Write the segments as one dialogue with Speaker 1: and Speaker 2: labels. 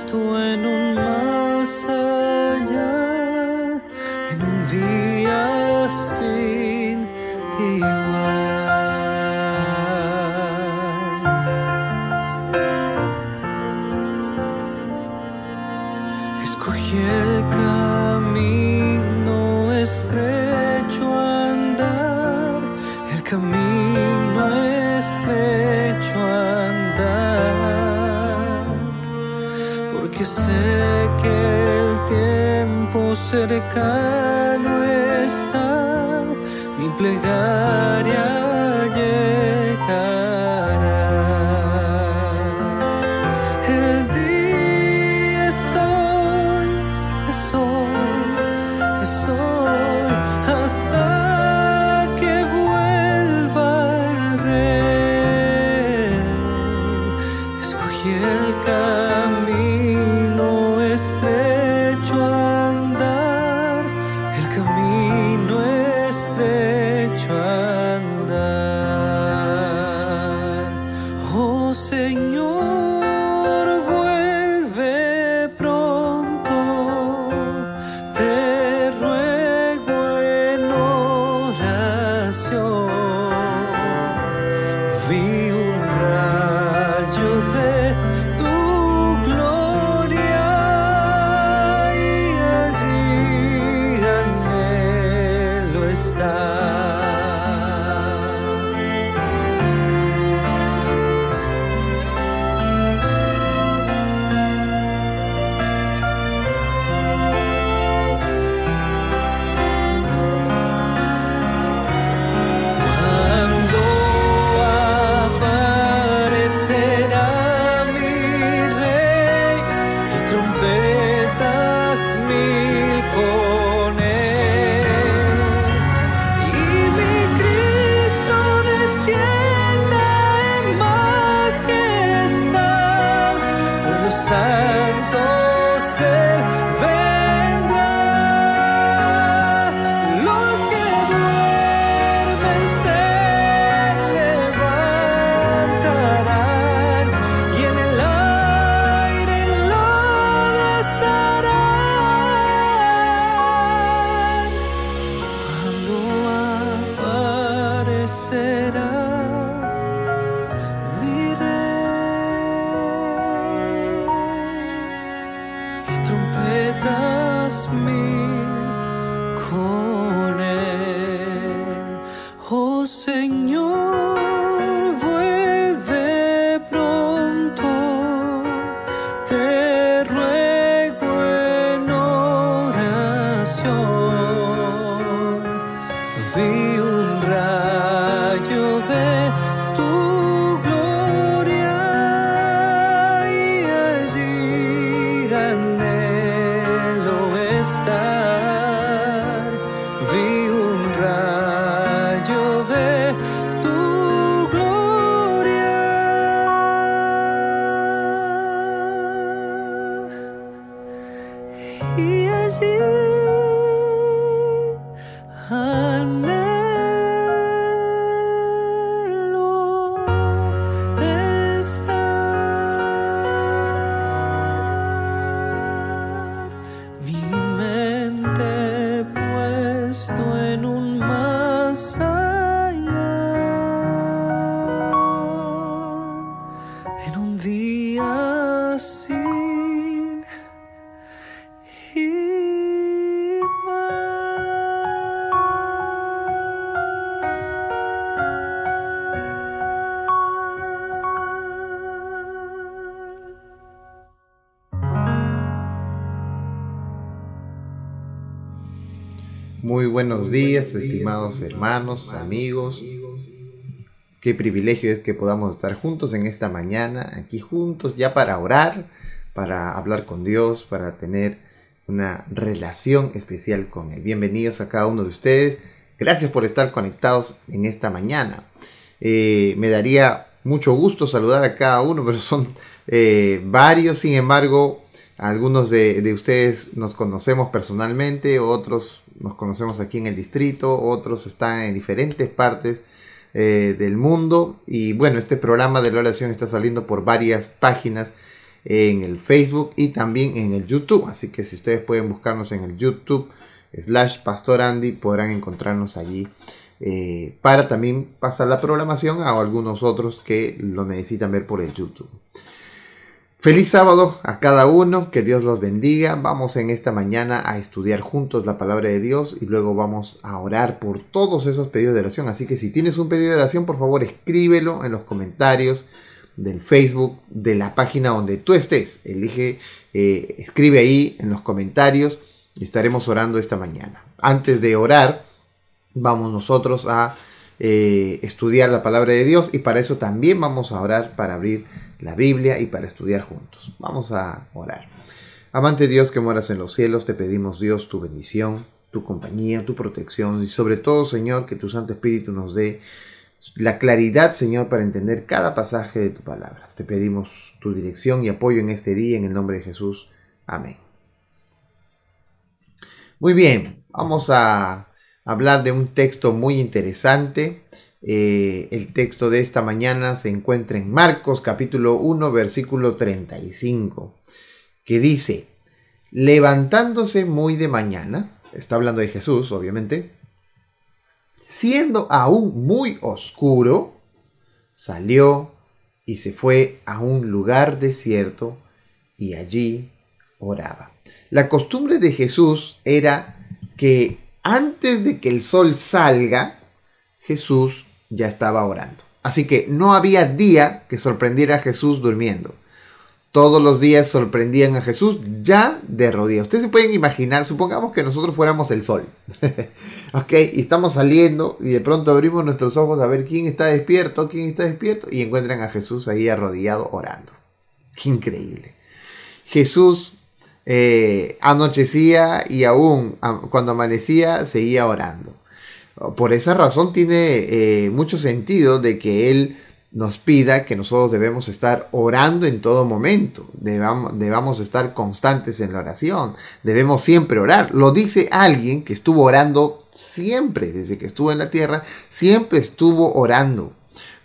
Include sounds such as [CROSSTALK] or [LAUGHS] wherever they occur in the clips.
Speaker 1: puesto en secano está mi plegaria. Jasmine Cornell. Oh, Señor.
Speaker 2: buenos días, estimados hermanos, amigos. Qué privilegio es que podamos estar juntos en esta mañana, aquí juntos ya para orar, para hablar con Dios, para tener una relación especial con Él. Bienvenidos a cada uno de ustedes. Gracias por estar conectados en esta mañana. Eh, me daría mucho gusto saludar a cada uno, [LAUGHS] pero son eh, varios, sin embargo, algunos de, de, ustedes nos conocemos personalmente, otros nos conocemos aquí en el distrito, otros están en diferentes partes eh, del mundo. Y bueno, este programa de la oración está saliendo por varias páginas en el Facebook y también en el YouTube. Así que si ustedes pueden buscarnos en el YouTube slash Pastor Andy, podrán encontrarnos allí. Eh, para también pasar la programación a algunos otros que lo necesitan ver por el YouTube. Feliz sábado a cada uno, que Dios los bendiga. Vamos en esta mañana a estudiar juntos la palabra de Dios y luego vamos a orar por todos esos pedidos de oración. Así que si tienes un pedido de oración, por favor escríbelo en los comentarios del Facebook, de la página donde tú estés. Elige, eh, escribe ahí en los comentarios y estaremos orando esta mañana. Antes de orar, vamos nosotros a eh, estudiar la palabra de Dios y para eso también vamos a orar para abrir la Biblia y para estudiar juntos. Vamos a orar. Amante Dios que moras en los cielos, te pedimos Dios tu bendición, tu compañía, tu protección y sobre todo Señor que tu Santo Espíritu nos dé la claridad Señor para entender cada pasaje de tu palabra. Te pedimos tu dirección y apoyo en este día en el nombre de Jesús. Amén. Muy bien, vamos a hablar de un texto muy interesante eh, el texto de esta mañana se encuentra en Marcos capítulo 1 versículo 35, que dice, levantándose muy de mañana, está hablando de Jesús obviamente, siendo aún muy oscuro, salió y se fue a un lugar desierto y allí oraba. La costumbre de Jesús era que antes de que el sol salga, Jesús ya estaba orando. Así que no había día que sorprendiera a Jesús durmiendo. Todos los días sorprendían a Jesús ya de rodillas. Ustedes se pueden imaginar, supongamos que nosotros fuéramos el sol. [LAUGHS] ok, y estamos saliendo y de pronto abrimos nuestros ojos a ver quién está despierto, quién está despierto y encuentran a Jesús ahí arrodillado orando. Qué increíble. Jesús eh, anochecía y aún cuando amanecía seguía orando. Por esa razón tiene eh, mucho sentido de que Él nos pida que nosotros debemos estar orando en todo momento, debamos, debamos estar constantes en la oración, debemos siempre orar. Lo dice alguien que estuvo orando siempre, desde que estuvo en la tierra, siempre estuvo orando.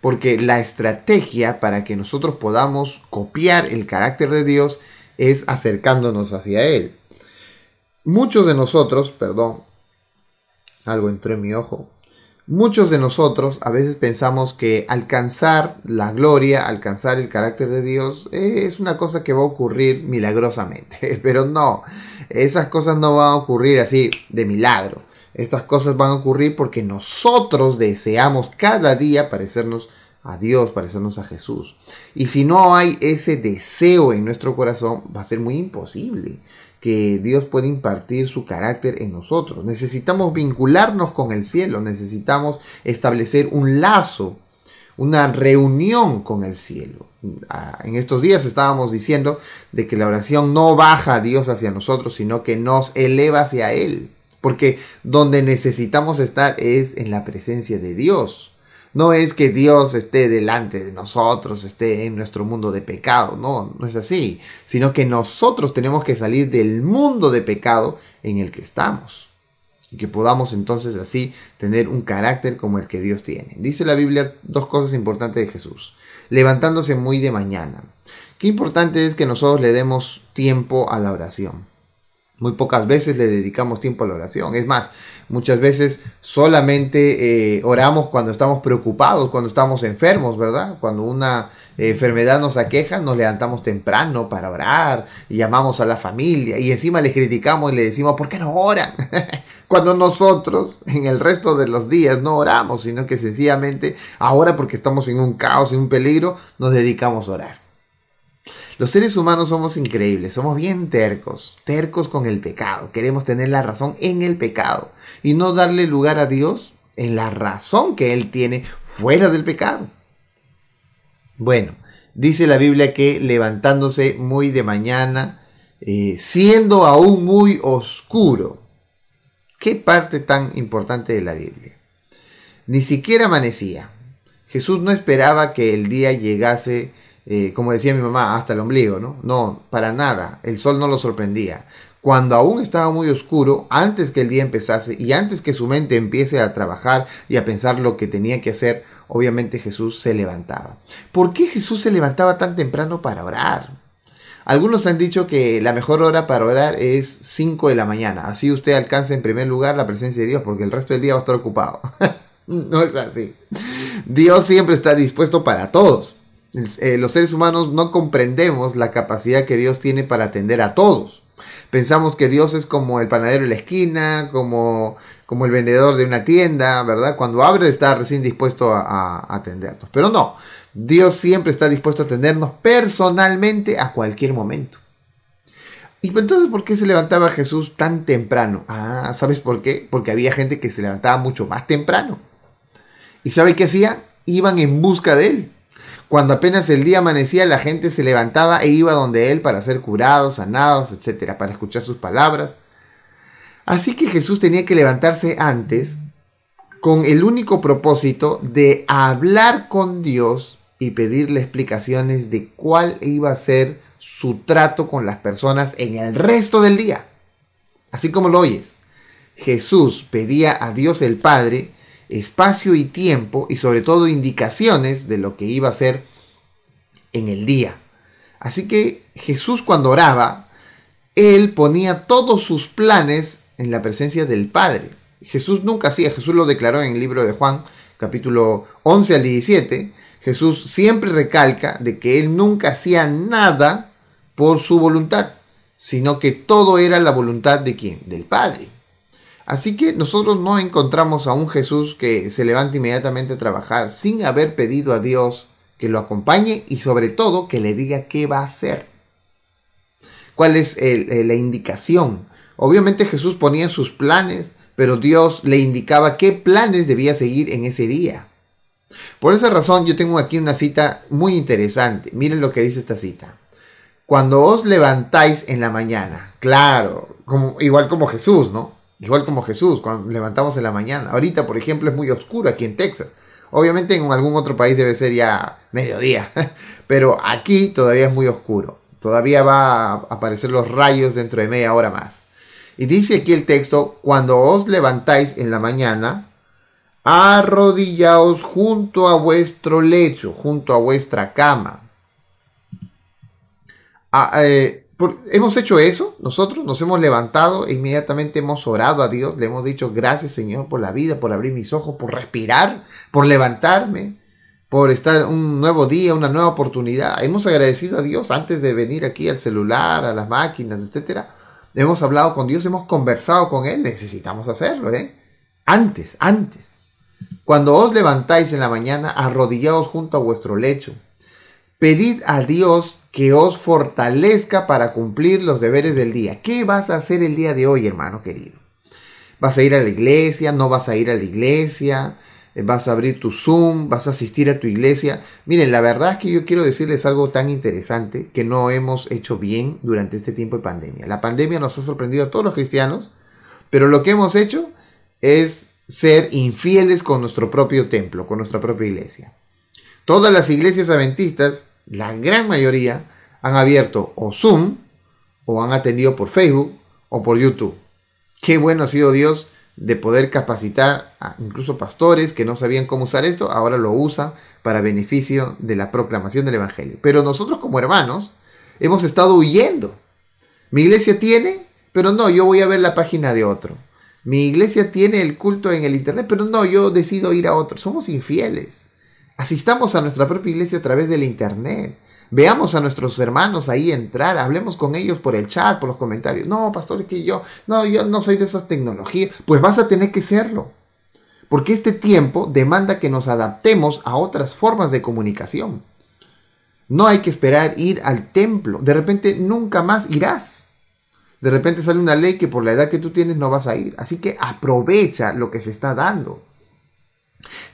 Speaker 2: Porque la estrategia para que nosotros podamos copiar el carácter de Dios es acercándonos hacia Él. Muchos de nosotros, perdón, algo entró en mi ojo. Muchos de nosotros a veces pensamos que alcanzar la gloria, alcanzar el carácter de Dios es una cosa que va a ocurrir milagrosamente, [LAUGHS] pero no, esas cosas no van a ocurrir así de milagro. Estas cosas van a ocurrir porque nosotros deseamos cada día parecernos Dios, parecernos a Jesús. Y si no hay ese deseo en nuestro corazón, va a ser muy imposible que Dios puede impartir su carácter en nosotros. Necesitamos vincularnos con el cielo, necesitamos establecer un lazo, una reunión con el cielo. Ah, en estos días estábamos diciendo de que la oración no baja a Dios hacia nosotros, sino que nos eleva hacia Él. Porque donde necesitamos estar es en la presencia de Dios. No es que Dios esté delante de nosotros, esté en nuestro mundo de pecado, no, no es así, sino que nosotros tenemos que salir del mundo de pecado en el que estamos. Y que podamos entonces así tener un carácter como el que Dios tiene. Dice la Biblia dos cosas importantes de Jesús. Levantándose muy de mañana. Qué importante es que nosotros le demos tiempo a la oración. Muy pocas veces le dedicamos tiempo a la oración. Es más, muchas veces solamente eh, oramos cuando estamos preocupados, cuando estamos enfermos, ¿verdad? Cuando una enfermedad nos aqueja, nos levantamos temprano para orar y llamamos a la familia y encima les criticamos y le decimos, ¿por qué no oran? [LAUGHS] cuando nosotros en el resto de los días no oramos, sino que sencillamente ahora porque estamos en un caos, en un peligro, nos dedicamos a orar. Los seres humanos somos increíbles, somos bien tercos, tercos con el pecado. Queremos tener la razón en el pecado y no darle lugar a Dios en la razón que Él tiene fuera del pecado. Bueno, dice la Biblia que levantándose muy de mañana, eh, siendo aún muy oscuro. Qué parte tan importante de la Biblia. Ni siquiera amanecía. Jesús no esperaba que el día llegase, eh, como decía mi mamá, hasta el ombligo, ¿no? No, para nada. El sol no lo sorprendía. Cuando aún estaba muy oscuro, antes que el día empezase y antes que su mente empiece a trabajar y a pensar lo que tenía que hacer, obviamente Jesús se levantaba. ¿Por qué Jesús se levantaba tan temprano para orar? Algunos han dicho que la mejor hora para orar es 5 de la mañana. Así usted alcanza en primer lugar la presencia de Dios, porque el resto del día va a estar ocupado. [LAUGHS] no es así. Dios siempre está dispuesto para todos. Eh, los seres humanos no comprendemos la capacidad que Dios tiene para atender a todos. Pensamos que Dios es como el panadero en la esquina, como, como el vendedor de una tienda, ¿verdad? Cuando abre está recién dispuesto a atendernos. Pero no, Dios siempre está dispuesto a atendernos personalmente a cualquier momento. ¿Y entonces por qué se levantaba Jesús tan temprano? Ah, ¿sabes por qué? Porque había gente que se levantaba mucho más temprano. ¿Y sabe qué hacía? Iban en busca de él. Cuando apenas el día amanecía, la gente se levantaba e iba donde él para ser curados, sanados, etcétera, para escuchar sus palabras. Así que Jesús tenía que levantarse antes con el único propósito de hablar con Dios y pedirle explicaciones de cuál iba a ser su trato con las personas en el resto del día. Así como lo oyes. Jesús pedía a Dios el Padre espacio y tiempo y sobre todo indicaciones de lo que iba a hacer en el día. Así que Jesús cuando oraba, él ponía todos sus planes en la presencia del Padre. Jesús nunca hacía, Jesús lo declaró en el libro de Juan, capítulo 11 al 17, Jesús siempre recalca de que él nunca hacía nada por su voluntad, sino que todo era la voluntad de quién? Del Padre. Así que nosotros no encontramos a un Jesús que se levante inmediatamente a trabajar sin haber pedido a Dios que lo acompañe y sobre todo que le diga qué va a hacer. ¿Cuál es la indicación? Obviamente Jesús ponía sus planes, pero Dios le indicaba qué planes debía seguir en ese día. Por esa razón yo tengo aquí una cita muy interesante. Miren lo que dice esta cita. Cuando os levantáis en la mañana, claro, igual como Jesús, ¿no? Igual como Jesús, cuando levantamos en la mañana. Ahorita, por ejemplo, es muy oscuro aquí en Texas. Obviamente en algún otro país debe ser ya mediodía, [LAUGHS] pero aquí todavía es muy oscuro. Todavía va a aparecer los rayos dentro de media hora más. Y dice aquí el texto, cuando os levantáis en la mañana, arrodillaos junto a vuestro lecho, junto a vuestra cama. Ah, eh, hemos hecho eso, nosotros nos hemos levantado e inmediatamente hemos orado a Dios, le hemos dicho gracias Señor por la vida, por abrir mis ojos, por respirar, por levantarme, por estar un nuevo día, una nueva oportunidad. Hemos agradecido a Dios antes de venir aquí al celular, a las máquinas, etc. Hemos hablado con Dios, hemos conversado con Él, necesitamos hacerlo, ¿eh? Antes, antes. Cuando os levantáis en la mañana, arrodillaos junto a vuestro lecho. Pedid a Dios que os fortalezca para cumplir los deberes del día. ¿Qué vas a hacer el día de hoy, hermano querido? ¿Vas a ir a la iglesia? ¿No vas a ir a la iglesia? ¿Vas a abrir tu Zoom? ¿Vas a asistir a tu iglesia? Miren, la verdad es que yo quiero decirles algo tan interesante que no hemos hecho bien durante este tiempo de pandemia. La pandemia nos ha sorprendido a todos los cristianos, pero lo que hemos hecho es ser infieles con nuestro propio templo, con nuestra propia iglesia. Todas las iglesias adventistas, la gran mayoría, han abierto o Zoom, o han atendido por Facebook, o por YouTube. Qué bueno ha sido Dios de poder capacitar a incluso pastores que no sabían cómo usar esto, ahora lo usan para beneficio de la proclamación del Evangelio. Pero nosotros como hermanos hemos estado huyendo. Mi iglesia tiene, pero no, yo voy a ver la página de otro. Mi iglesia tiene el culto en el Internet, pero no, yo decido ir a otro. Somos infieles. Asistamos a nuestra propia iglesia a través del Internet. Veamos a nuestros hermanos ahí entrar, hablemos con ellos por el chat, por los comentarios. No, pastor, es que yo, no, yo no soy de esas tecnologías. Pues vas a tener que serlo. Porque este tiempo demanda que nos adaptemos a otras formas de comunicación. No hay que esperar ir al templo. De repente nunca más irás. De repente sale una ley que por la edad que tú tienes no vas a ir. Así que aprovecha lo que se está dando.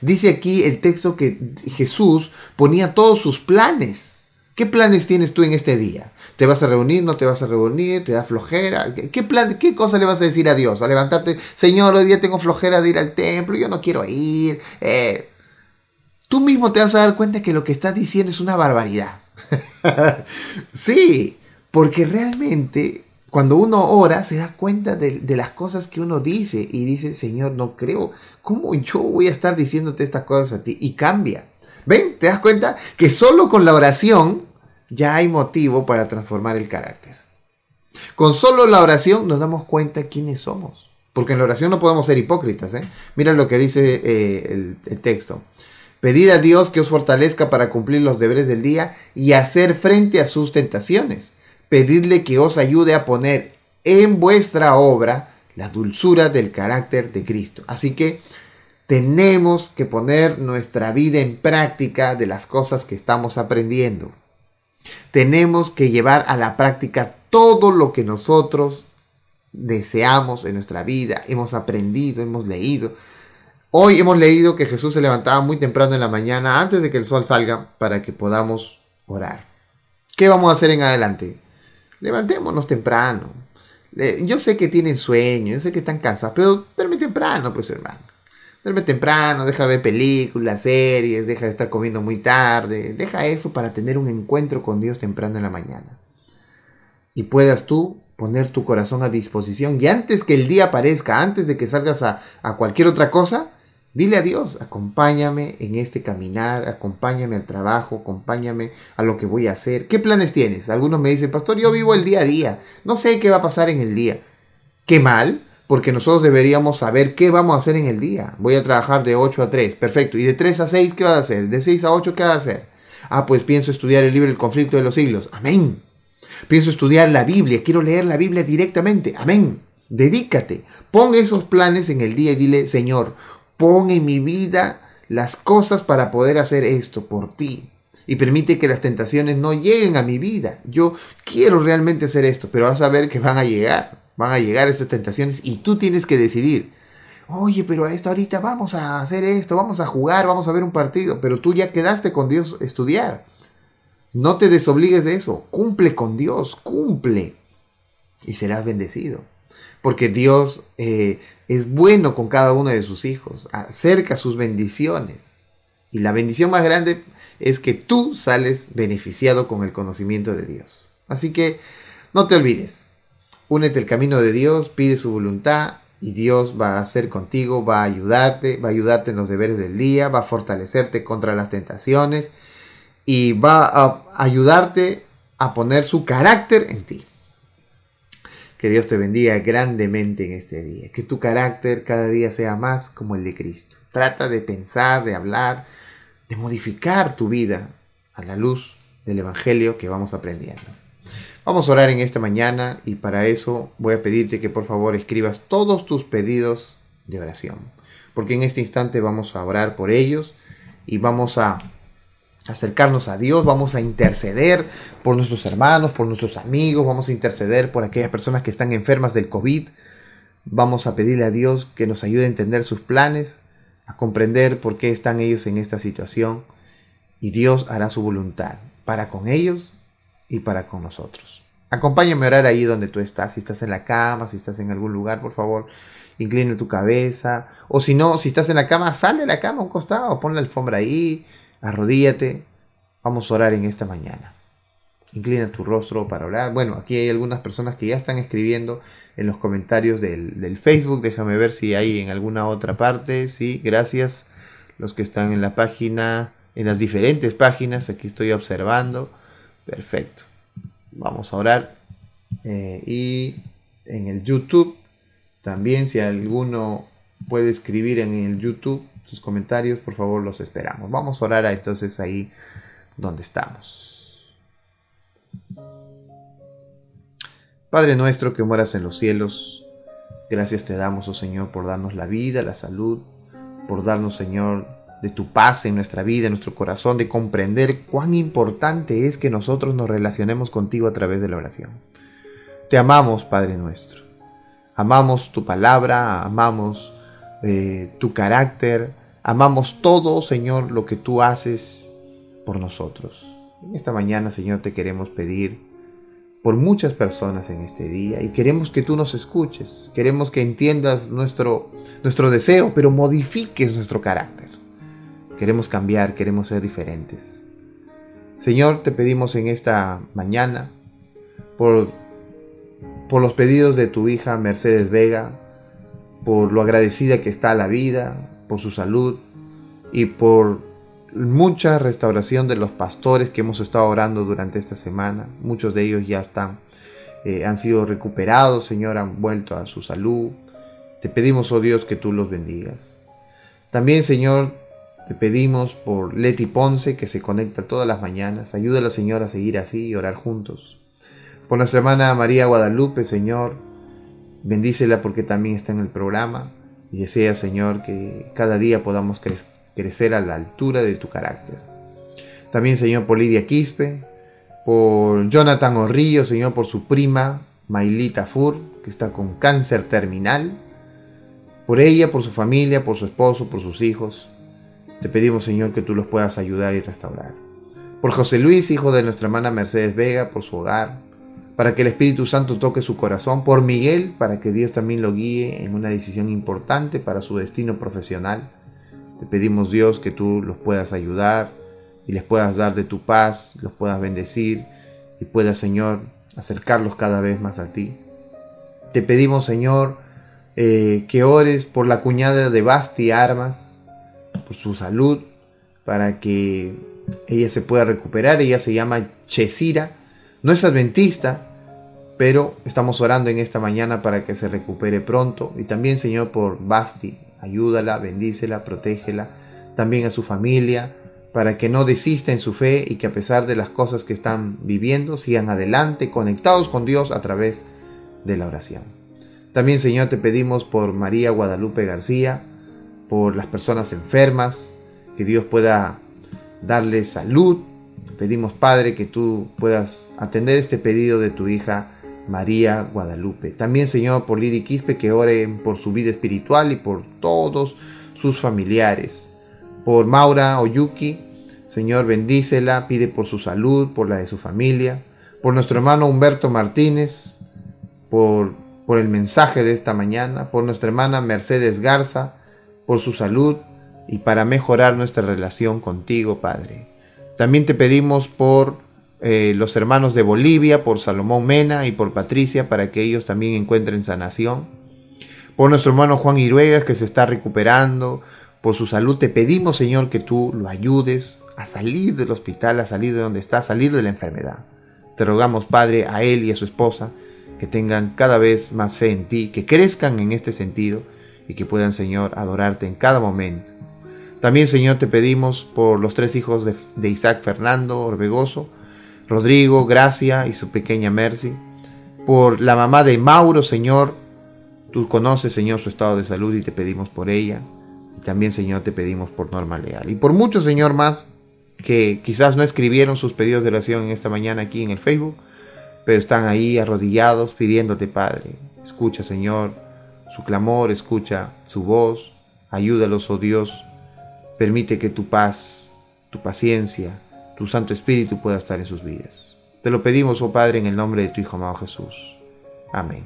Speaker 2: Dice aquí el texto que Jesús ponía todos sus planes. ¿Qué planes tienes tú en este día? ¿Te vas a reunir? ¿No te vas a reunir? ¿Te da flojera? ¿Qué, plan, ¿Qué cosa le vas a decir a Dios? A levantarte, Señor, hoy día tengo flojera de ir al templo, yo no quiero ir. Eh, tú mismo te vas a dar cuenta que lo que estás diciendo es una barbaridad. [LAUGHS] sí, porque realmente cuando uno ora se da cuenta de, las cosas que uno dice y dice, Señor, no creo, ¿cómo yo voy a estar diciéndote estas cosas a ti? Y cambia. ¿Ven? ¿Te das cuenta? Que solo con la oración ya hay motivo para transformar el carácter. Con solo la oración nos damos cuenta quiénes somos. Porque en la oración no podemos ser hipócritas. ¿eh? Mira lo que dice eh, el, el texto. Pedid a Dios que os fortalezca para cumplir los deberes del día y hacer frente a sus tentaciones. Pedidle que os ayude a poner en vuestra obra la dulzura del carácter de Cristo. Así que tenemos que poner nuestra vida en práctica de las cosas que estamos aprendiendo. Tenemos que llevar a la práctica todo lo que nosotros deseamos en nuestra vida, hemos aprendido, hemos leído. Hoy hemos leído que Jesús se levantaba muy temprano en la mañana antes de que el sol salga para que podamos orar. ¿Qué vamos a hacer en adelante? Levantémonos temprano. Yo sé que tienen sueño, yo sé que están cansados, pero duerme temprano, pues hermano. Duerme temprano, deja de ver películas, series, deja de estar comiendo muy tarde. Deja eso para tener un encuentro con Dios temprano en la mañana. Y puedas tú poner tu corazón a disposición. Y antes que el día aparezca, antes de que salgas a, a cualquier otra cosa, Dile a Dios, acompáñame en este caminar, acompáñame al trabajo, acompáñame a lo que voy a hacer. ¿Qué planes tienes? Algunos me dicen, pastor, yo vivo el día a día, no sé qué va a pasar en el día. Qué mal, porque nosotros deberíamos saber qué vamos a hacer en el día. Voy a trabajar de 8 a 3, perfecto. ¿Y de 3 a 6 qué vas a hacer? ¿De 6 a 8 qué vas a hacer? Ah, pues pienso estudiar el libro El conflicto de los siglos. Amén. Pienso estudiar la Biblia, quiero leer la Biblia directamente. Amén. Dedícate, pon esos planes en el día y dile, Señor, Pon en mi vida las cosas para poder hacer esto por ti. Y permite que las tentaciones no lleguen a mi vida. Yo quiero realmente hacer esto, pero vas a ver que van a llegar. Van a llegar esas tentaciones y tú tienes que decidir. Oye, pero a esta ahorita vamos a hacer esto, vamos a jugar, vamos a ver un partido. Pero tú ya quedaste con Dios estudiar. No te desobligues de eso. Cumple con Dios, cumple. Y serás bendecido. Porque Dios eh, es bueno con cada uno de sus hijos, acerca sus bendiciones. Y la bendición más grande es que tú sales beneficiado con el conocimiento de Dios. Así que no te olvides, únete al camino de Dios, pide su voluntad y Dios va a hacer contigo, va a ayudarte, va a ayudarte en los deberes del día, va a fortalecerte contra las tentaciones y va a ayudarte a poner su carácter en ti. Que Dios te bendiga grandemente en este día. Que tu carácter cada día sea más como el de Cristo. Trata de pensar, de hablar, de modificar tu vida a la luz del Evangelio que vamos aprendiendo. Vamos a orar en esta mañana y para eso voy a pedirte que por favor escribas todos tus pedidos de oración. Porque en este instante vamos a orar por ellos y vamos a acercarnos a Dios, vamos a interceder por nuestros hermanos, por nuestros amigos, vamos a interceder por aquellas personas que están enfermas del COVID, vamos a pedirle a Dios que nos ayude a entender sus planes, a comprender por qué están ellos en esta situación y Dios hará su voluntad para con ellos y para con nosotros. Acompáñame a orar ahí donde tú estás, si estás en la cama, si estás en algún lugar, por favor, inclina tu cabeza, o si no, si estás en la cama, sal de la cama a un costado, pon la alfombra ahí, arrodíllate, vamos a orar en esta mañana. Inclina tu rostro para orar. Bueno, aquí hay algunas personas que ya están escribiendo en los comentarios del, Facebook. Déjame ver si hay en alguna otra parte. Sí, gracias. Los que están en la página, en las diferentes páginas, aquí estoy observando. Perfecto. Vamos a orar. Eh, y en el YouTube, también si alguno puede escribir en el YouTube sus comentarios, por favor, los esperamos. Vamos a orar entonces ahí donde estamos. Padre nuestro que moras en los cielos, gracias te damos, oh Señor, por darnos la vida, la salud, por darnos, Señor, de tu paz en nuestra vida, en nuestro corazón, de comprender cuán importante es que nosotros nos relacionemos contigo a través de la oración. Te amamos, Padre nuestro. Amamos tu palabra, amamos eh, tu carácter, amamos todo, Señor, lo que tú haces por nosotros. En esta mañana, Señor, te queremos pedir por muchas personas en este día y queremos que tú nos escuches, queremos que entiendas nuestro, nuestro deseo, pero modifiques nuestro carácter. Queremos cambiar, queremos ser diferentes. Señor, te pedimos en esta mañana por, por los pedidos de tu hija Mercedes Vega, por lo agradecida que está la vida, por su salud y por mucha restauración de los pastores que hemos estado orando durante esta semana. Muchos de ellos ya están, eh, han sido recuperados, Señor, han vuelto a su salud. Te pedimos, oh Dios, que tú los bendigas. También, Señor, te pedimos por Leti Ponce, que se conecta todas las mañanas. Ayúdala, Señor, a seguir así y orar juntos. Por nuestra hermana María Guadalupe, Señor, bendícela porque también está en el programa. Y desea, Señor, que cada día podamos crecer a la altura de tu carácter. También, Señor, por Lidia Quispe, por Jonathan Orrillo, Señor, por su prima Mailita Fur, que está con cáncer terminal, por ella, por su familia, por su esposo, por sus hijos. Te pedimos, Señor, que tú los puedas ayudar y restaurar. Por José Luis, hijo de nuestra hermana Mercedes Vega, por su hogar, para que el Espíritu Santo toque su corazón. Por Miguel, para que Dios también lo guíe en una decisión importante para su destino profesional. Te pedimos Dios que tú los puedas ayudar y les puedas dar de tu paz, los puedas bendecir y puedas, Señor, acercarlos cada vez más a ti. Te pedimos, Señor, eh, que ores por la cuñada de Basti Armas, por su salud, para que ella se pueda recuperar. Ella se llama Chesira, no es adventista, pero estamos orando en esta mañana para que se recupere pronto. Y también, Señor, por Basti, ayúdala, bendícela, protégela, también a su familia, para que no desista en su fe y que a pesar de las cosas que están viviendo, sigan adelante, conectados con Dios a través de la oración. También, Señor, te pedimos por María Guadalupe García, por las personas enfermas, que Dios pueda darle salud. Pedimos, Padre, que tú puedas atender este pedido de tu hija María Guadalupe. También, Señor, por Lidia Quispe, que oren por su vida espiritual y por todos sus familiares. Por Maura Oyuki, Señor, bendícela, pide por su salud, por la de su familia. Por nuestro hermano Humberto Martínez, por, por el mensaje de esta mañana. Por nuestra hermana Mercedes Garza, por su salud y para mejorar nuestra relación contigo, Padre. También te pedimos por eh, los hermanos de Bolivia, por Salomón Mena y por Patricia, para que ellos también encuentren sanación. Por nuestro hermano Juan Iruegas, que se está recuperando, por su salud, te pedimos, Señor, que tú lo ayudes a salir del hospital, a salir de donde está, a salir de la enfermedad. Te rogamos, Padre, a él y a su esposa, que tengan cada vez más fe en ti, que crezcan en este sentido y que puedan, Señor, adorarte en cada momento. También, Señor, te pedimos por los tres hijos de, de Isaac Fernando Orbegoso, Rodrigo, Gracia y su pequeña Mercy. Por la mamá de Mauro, Señor, tú conoces, Señor, su estado de salud y te pedimos por ella. Y también, Señor, te pedimos por Norma Leal. Y por muchos, Señor, más que quizás no escribieron sus pedidos de oración en esta mañana aquí en el Facebook, pero están ahí arrodillados pidiéndote, Padre. Escucha, Señor, su clamor, escucha su voz. Ayúdalos, oh Dios. Permite que tu paz, tu paciencia, tu Santo Espíritu pueda estar en sus vidas. Te lo pedimos, oh Padre, en el nombre de tu Hijo amado Jesús. Amén.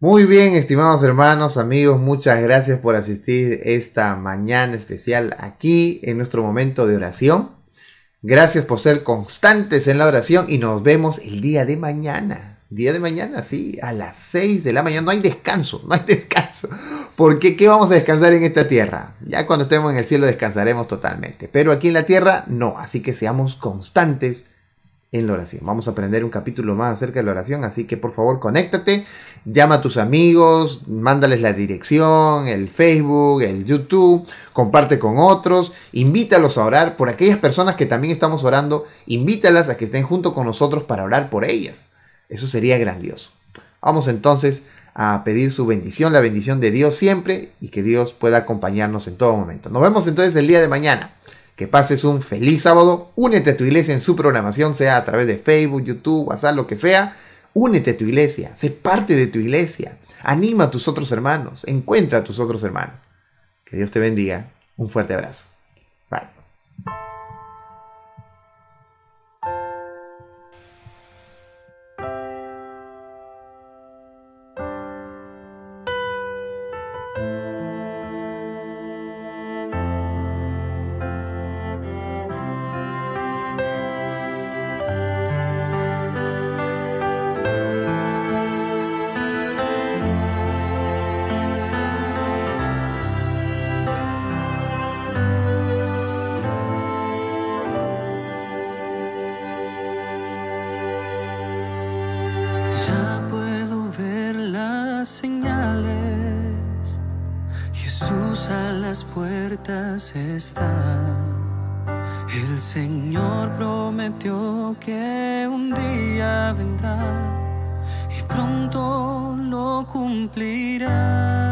Speaker 2: Muy bien, estimados hermanos, amigos, muchas gracias por asistir esta mañana especial aquí en nuestro momento de oración. Gracias por ser constantes en la oración y nos vemos el día de mañana. Día de mañana, sí, a las 6 de la mañana. No hay descanso, no hay descanso. Porque ¿qué vamos a descansar en esta tierra? Ya cuando estemos en el cielo descansaremos totalmente. Pero aquí en la tierra no. Así que seamos constantes en la oración. Vamos a aprender un capítulo más acerca de la oración, así que por favor conéctate, llama a tus amigos, mándales la dirección, el Facebook, el YouTube, comparte con otros, invítalos a orar por aquellas personas que también estamos orando, invítalas a que estén junto con nosotros para orar por ellas. Eso sería grandioso. Vamos entonces a pedir su bendición, la bendición de Dios siempre y que Dios pueda acompañarnos en todo momento. Nos vemos entonces el día de mañana. Que pases un feliz sábado. Únete a tu iglesia en su programación, sea a través de Facebook, YouTube, WhatsApp, lo que sea. Únete a tu iglesia, sé parte de tu iglesia. Anima a tus otros hermanos, encuentra a tus otros hermanos. Que Dios te bendiga. Un fuerte abrazo.
Speaker 1: Está. El Señor prometió que un día vendrá y pronto lo cumplirá.